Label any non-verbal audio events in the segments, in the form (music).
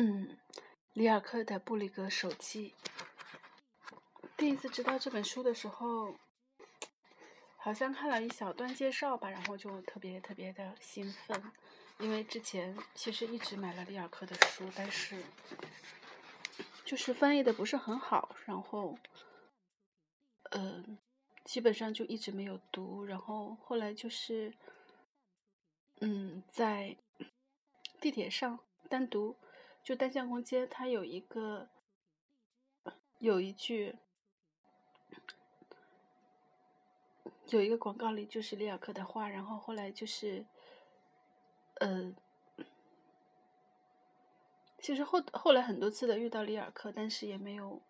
嗯，里尔克的《布里格手记》。第一次知道这本书的时候，好像看了一小段介绍吧，然后就特别特别的兴奋，因为之前其实一直买了里尔克的书，但是就是翻译的不是很好，然后，嗯，基本上就一直没有读，然后后来就是，嗯，在地铁上单独。就单向空间，它有一个有一句有一个广告里就是里尔克的话，然后后来就是，呃，其实后后来很多次的遇到里尔克，但是也没有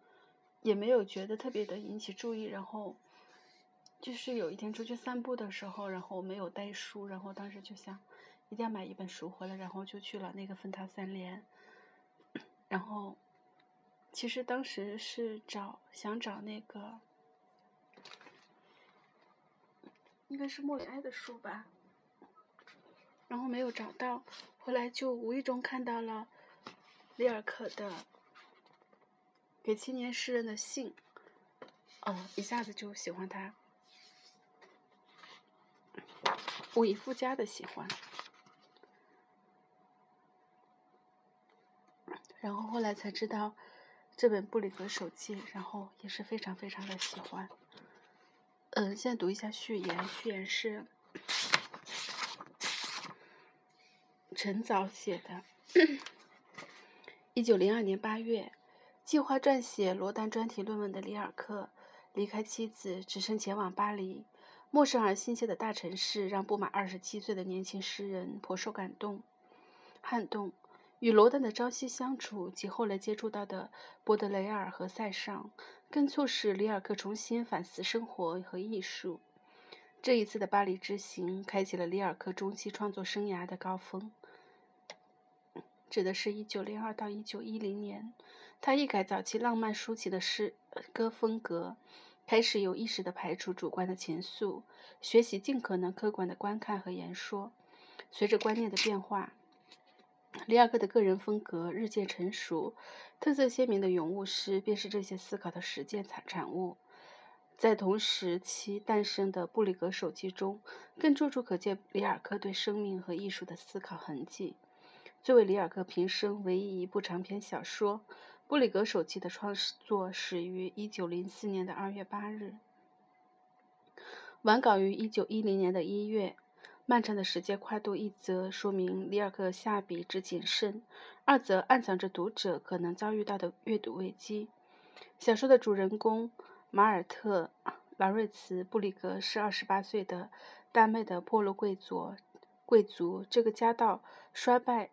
也没有觉得特别的引起注意，然后就是有一天出去散步的时候，然后没有带书，然后当时就想一定要买一本书回来，然后就去了那个芬塔三联。然后，其实当时是找想找那个，应该是莫里埃的书吧，然后没有找到，后来就无意中看到了里尔克的给青年诗人的信，哦，一下子就喜欢他，无以复加的喜欢。然后后来才知道这本布里格手记，然后也是非常非常的喜欢。嗯，现在读一下序言。序言是陈早写的。一九零二年八月，计划撰写罗丹专题论文的里尔克离开妻子，只身前往巴黎。陌生而亲切的大城市，让不满二十七岁的年轻诗人颇受感动、撼动。与罗丹的朝夕相处及后来接触到的波德雷尔和塞尚，更促使里尔克重新反思生活和艺术。这一次的巴黎之行，开启了里尔克中期创作生涯的高峰，指的是一九零二到一九一零年。他一改早期浪漫抒情的诗歌风格，开始有意识地排除主观的情愫，学习尽可能客观的观看和言说。随着观念的变化。里尔克的个人风格日渐成熟，特色鲜明的咏物诗便是这些思考的实践产产物。在同时期诞生的《布里格手记》中，更处处可见里尔克对生命和艺术的思考痕迹。作为里尔克平生唯一一部长篇小说，《布里格手记》的创作始于1904年的2月8日，完稿于1910年的一月。漫长的时间跨度，一则说明里尔克下笔之谨慎，二则暗藏着读者可能遭遇到的阅读危机。小说的主人公马尔特·劳瑞茨·布里格是二十八岁的大麦的破落贵族。贵族这个家道衰败、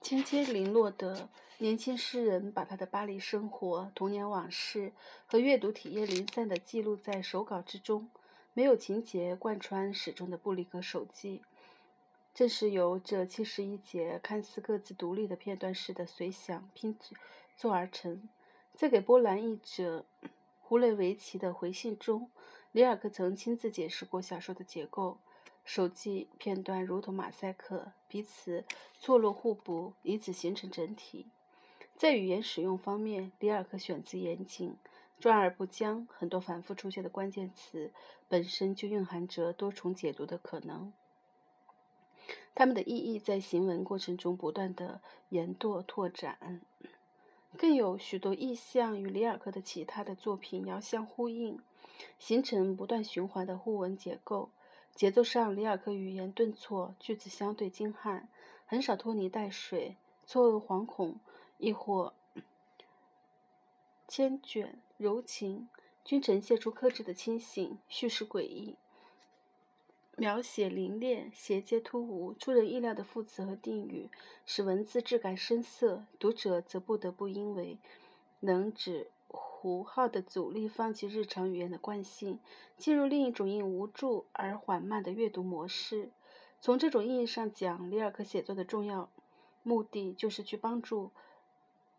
千千零落的年轻诗人，把他的巴黎生活、童年往事和阅读体验零散的记录在手稿之中。没有情节贯穿始终的布里格手记，正是由这七十一节看似各自独立的片段式的随想拼凑而成。在给波兰译者 (clears throat) 胡雷维奇的回信中，里尔克曾亲自解释过小说的结构：手记片段如同马赛克，彼此错落互补，以此形成整体。在语言使用方面，里尔克选择严谨。转而不僵，很多反复出现的关键词本身就蕴含着多重解读的可能。它们的意义在行文过程中不断的延拓拓展，更有许多意象与里尔克的其他的作品遥相呼应，形成不断循环的互文结构。节奏上，里尔克语言顿挫，句子相对精悍，很少拖泥带水，错愕惶恐，亦或缱绻。柔情均呈现出克制的清醒，叙事诡异，描写凌冽，衔接突兀，出人意料的副词和定语，使文字质感深涩。读者则不得不因为能指符号的阻力，放弃日常语言的惯性，进入另一种因无助而缓慢的阅读模式。从这种意义上讲，里尔克写作的重要目的就是去帮助。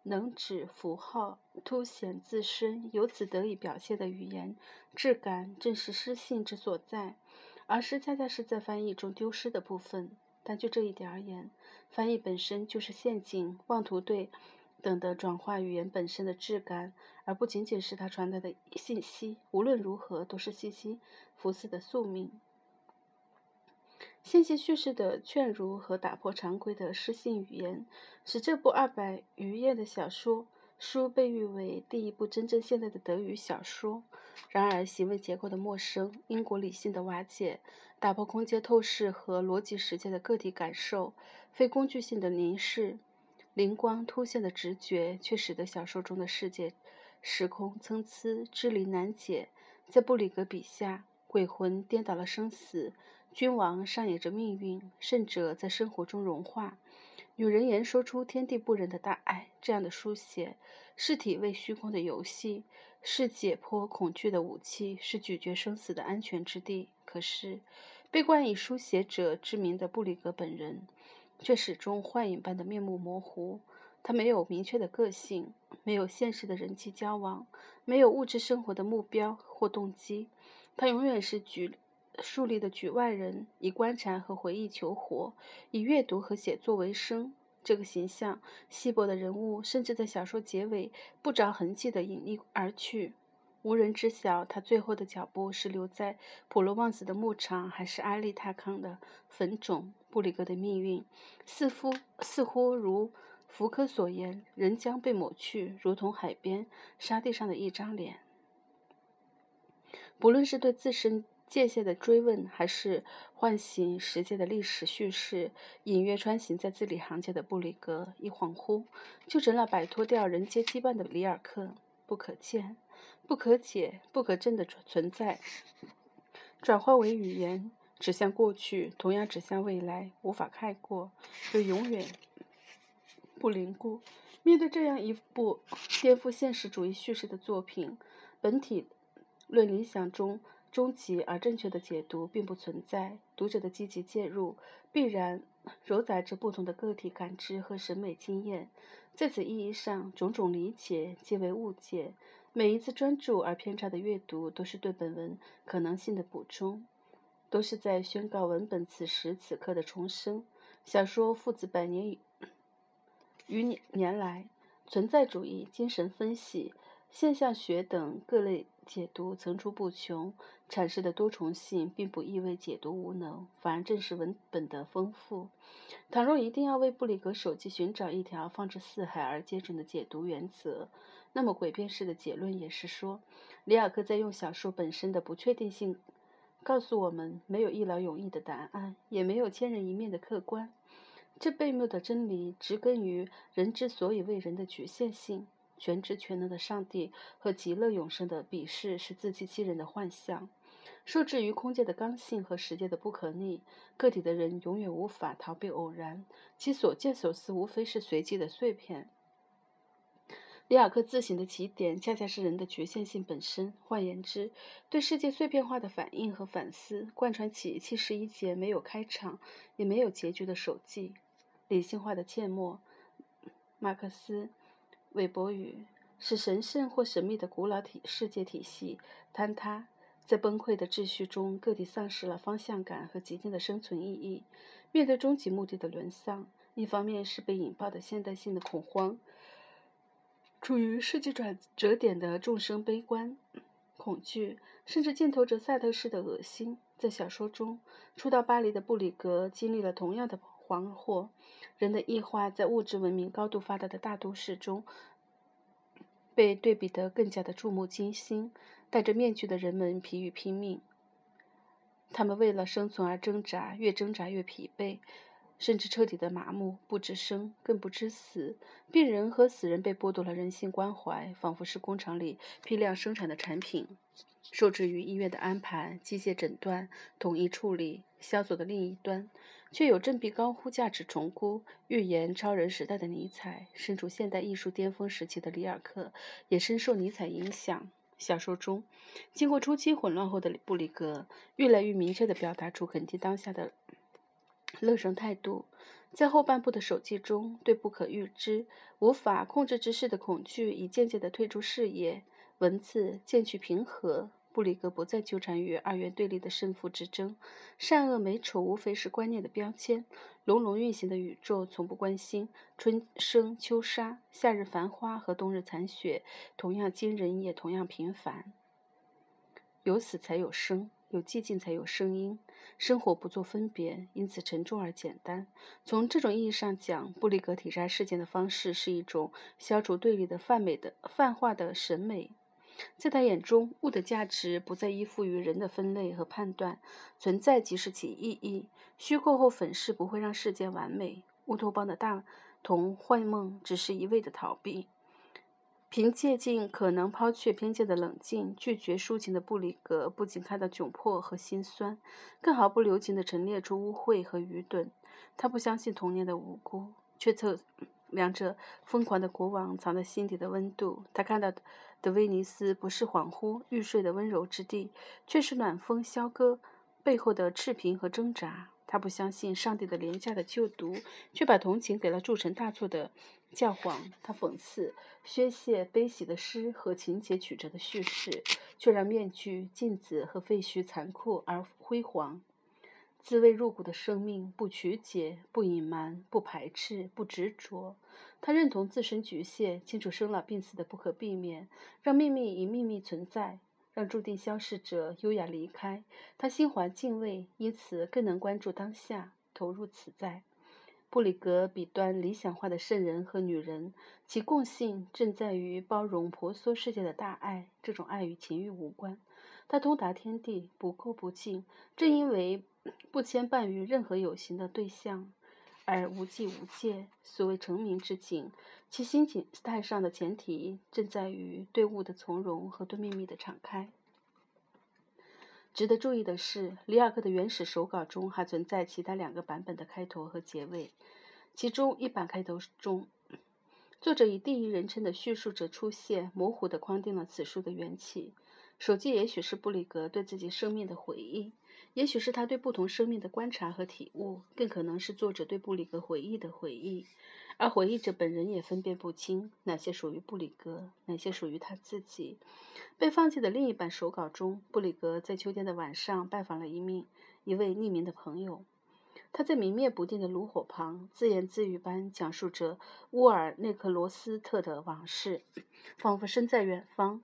能指符号凸显自身，由此得以表现的语言质感，正是诗性之所在。而诗恰恰是在翻译中丢失的部分。但就这一点而言，翻译本身就是陷阱，妄图对等的转化语言本身的质感，而不仅仅是它传达的信息。无论如何，都是信息。福斯的宿命。线性叙事的劝儒和打破常规的诗性语言，使这部二百余页的小说书被誉为第一部真正现代的德语小说。然而，行为结构的陌生、因果理性的瓦解、打破空间透视和逻辑实践的个体感受、非工具性的凝视、灵光突现的直觉，却使得小说中的世界时空参差、支离难解。在布里格笔下，鬼魂颠倒了生死。君王上演着命运，圣者在生活中融化，女人言说出天地不仁的大爱。这样的书写，是体味虚空的游戏，是解剖恐惧的武器，是咀嚼生死的安全之地。可是，被冠以书写者之名的布里格本人，却始终幻影般的面目模糊。他没有明确的个性，没有现实的人际交往，没有物质生活的目标或动机。他永远是局。树立的局外人，以观察和回忆求活，以阅读和写作为生。这个形象稀薄的人物，甚至在小说结尾不着痕迹地隐匿而去，无人知晓他最后的脚步是留在普罗旺斯的牧场，还是阿利塔康的坟冢。布里格的命运，似乎似乎如福柯所言，人将被抹去，如同海边沙地上的一张脸。不论是对自身。界限的追问，还是唤醒时间的历史叙事，隐约穿行在字里行间的布里格，一恍惚，就成了摆脱掉人间羁绊的里尔克。不可见、不可解、不可证的存在，转化为语言，指向过去，同样指向未来，无法概括，又永远不凝固。面对这样一部颠覆现实主义叙事的作品，本体论理想中。终极而正确的解读并不存在，读者的积极介入必然揉杂着不同的个体感知和审美经验。在此意义上，种种理解皆为误解。每一次专注而偏差的阅读，都是对本文可能性的补充，都是在宣告文本此时此刻的重生。小说父子百年余年来，存在主义、精神分析、现象学等各类。解读层出不穷，阐释的多重性并不意味解读无能，反而正是文本的丰富。倘若一定要为布里格手记寻找一条放之四海而皆准的解读原则，那么诡辩式的结论也是说，里尔克在用小说本身的不确定性告诉我们，没有一劳永逸的答案，也没有千人一面的客观。这悖谬的真理，植根于人之所以为人的局限性。全知全能的上帝和极乐永生的鄙视是自欺欺人的幻象，受制于空间的刚性和时间的不可逆，个体的人永远无法逃避偶然，其所见所思无非是随机的碎片。里尔克自省的起点恰恰是人的局限性本身。换言之，对世界碎片化的反应和反思，贯穿起七十一节没有开场也没有结局的手记。理性化的切末，马克思。韦伯语是神圣或神秘的古老体世界体系坍塌，在崩溃的秩序中，个体丧失了方向感和极尽的生存意义。面对终极目的的沦丧，一方面是被引爆的现代性的恐慌，处于世纪转折点的众生悲观、恐惧，甚至箭头着赛特式的恶心。在小说中，初到巴黎的布里格经历了同样的。惶惑，人的异化在物质文明高度发达的大都市中，被对比得更加的触目惊心。戴着面具的人们疲于拼命，他们为了生存而挣扎，越挣扎越疲惫，甚至彻底的麻木，不知生，更不知死。病人和死人被剥夺了人性关怀，仿佛是工厂里批量生产的产品，受制于医院的安排、机械诊断、统一处理。萧索的另一端。却有振臂高呼价值重估、预言超人时代的尼采，身处现代艺术巅峰时期的里尔克也深受尼采影响。小说中，经过初期混乱后的布里格，越来越明确地表达出肯定当下的乐生态度。在后半部的手记中，对不可预知、无法控制之事的恐惧已渐渐地退出视野，文字渐趋平和，布里格不再纠缠于二元对立的胜负之争，善恶美丑无非是观念的标签。隆隆运行的宇宙从不关心春生秋杀、夏日繁花和冬日残雪，同样惊人也同样平凡。有死才有生，有寂静才有声音。生活不做分别，因此沉重而简单。从这种意义上讲，布里格体察事件的方式是一种消除对立的泛美的泛化的审美。在他眼中，物的价值不再依附于人的分类和判断，存在即是其意义。虚构后粉饰不会让世界完美。乌托邦的大同幻梦只是一味的逃避。凭借尽可能抛却偏见的冷静，拒绝抒情的布里格不仅看到窘迫和心酸，更毫不留情地陈列出污秽和愚钝。他不相信童年的无辜，却测量着疯狂的国王藏在心底的温度。他看到。的威尼斯不是恍惚欲睡的温柔之地，却是暖风萧歌背后的赤贫和挣扎。他不相信上帝的廉价的救赎，却把同情给了铸成大错的教皇。他讽刺宣泄悲喜的诗和情节曲折的叙事，却让面具、镜子和废墟残酷而辉煌。滋味入骨的生命，不曲解，不隐瞒，不排斥，不执着。他认同自身局限，清楚生老病死的不可避免，让秘密以秘密存在，让注定消逝者优雅离开。他心怀敬畏，因此更能关注当下，投入此在。布里格比端理想化的圣人和女人，其共性正在于包容婆娑世界的大爱。这种爱与情欲无关，他通达天地，不垢不净。正因为不牵绊于任何有形的对象。而无际无界，所谓成名之景，其心境态上的前提正在于对物的从容和对秘密的敞开。值得注意的是，里尔克的原始手稿中还存在其他两个版本的开头和结尾。其中一版开头中，作者以第一人称的叙述者出现，模糊地框定了此书的缘起。手记也许是布里格对自己生命的回忆。也许是他对不同生命的观察和体悟，更可能是作者对布里格回忆的回忆，而回忆者本人也分辨不清哪些属于布里格，哪些属于他自己。被放弃的另一版手稿中，布里格在秋天的晚上拜访了一名一位匿名的朋友，他在明灭不定的炉火旁自言自语般讲述着乌尔内克罗斯特的往事，仿佛身在远方。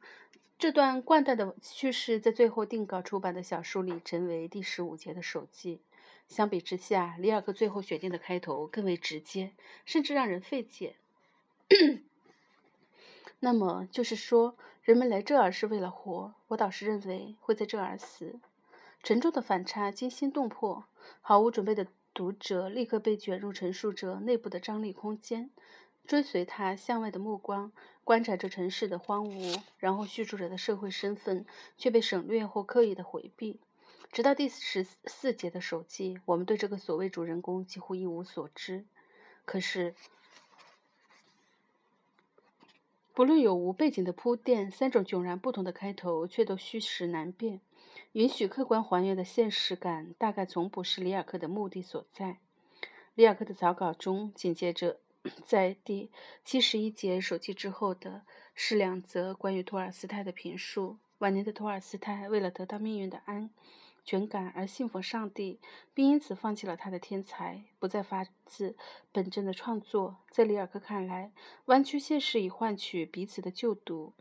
这段惯带的叙事在最后定稿出版的小书里成为第十五节的手记。相比之下，里尔克最后选定的开头更为直接，甚至让人费解。那么，就是说，人们来这儿是为了活。我倒是认为会在这儿死。沉重的反差惊心动魄，毫无准备的读者立刻被卷入陈述者内部的张力空间。追随他向外的目光，观察着城市的荒芜，然后叙述者的社会身份却被省略或刻意的回避。直到第十四节的手记，我们对这个所谓主人公几乎一无所知。可是，不论有无背景的铺垫，三种迥然不同的开头却都虚实难辨。允许客观还原的现实感，大概从不是里尔克的目的所在。里尔克的草稿中紧接着。在第七十一节手记之后的是两则关于托尔斯泰的评述。晚年的托尔斯泰为了得到命运的安全感而信奉上帝，并因此放弃了他的天才，不再发自本真的创作。在里尔克看来，弯曲现实以换取彼此的救赎，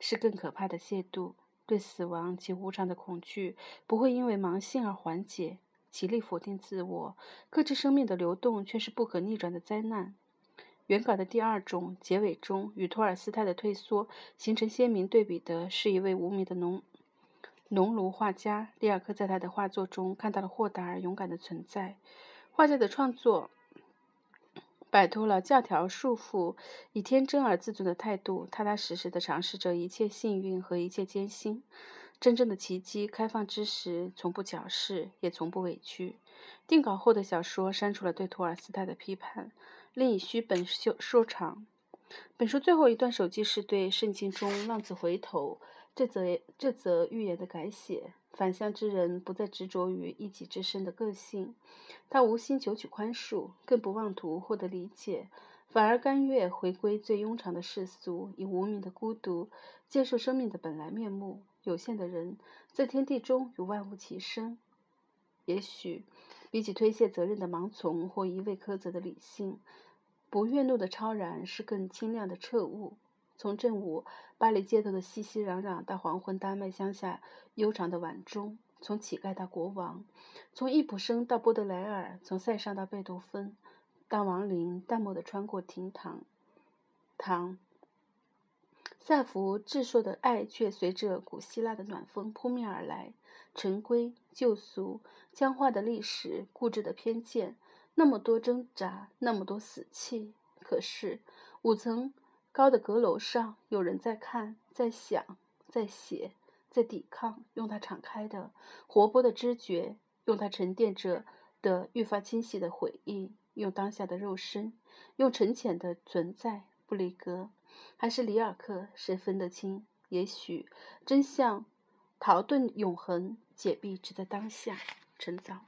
是更可怕的亵渎。对死亡及无常的恐惧不会因为盲信而缓解，极力否定自我，克制生命的流动却是不可逆转的灾难。原稿的第二种结尾中，与托尔斯泰的退缩形成鲜明对比的是一位无名的农农奴画家。里尔克在他的画作中看到了豁达而勇敢的存在。画家的创作摆脱了教条束缚，以天真而自尊的态度，踏踏实实地尝试着一切幸运和一切艰辛。真正的奇迹开放之时，从不矫饰，也从不委屈。定稿后的小说删除了对托尔斯泰的批判。另以虚本收收场。本书最后一段手记是对圣经中浪子回头这则这则寓言的改写。返乡之人不再执着于一己之身的个性，他无心求取宽恕，更不妄图获得理解，反而甘愿回归最庸常的世俗，以无名的孤独接受生命的本来面目。有限的人，在天地中与万物齐生。也许，比起推卸责任的盲从或一味苛责的理性，不悦怒的超然是更清亮的彻悟。从正午巴黎街头的熙熙攘攘，到黄昏丹麦乡下悠长的晚钟；从乞丐到国王，从易卜生到波德莱尔，从塞尚到贝多芬，当亡灵淡漠地穿过厅堂，堂。萨福智硕的爱却随着古希腊的暖风扑面而来。陈规旧俗、僵化的历史、固执的偏见，那么多挣扎，那么多死气。可是五层高的阁楼上，有人在看，在想，在写，在抵抗，用他敞开的、活泼的知觉，用他沉淀着的愈发清晰的回忆，用当下的肉身，用沉潜的存在。布里格。还是里尔克，谁分得清？也许真相逃遁永恒，解闭只在当下。陈早。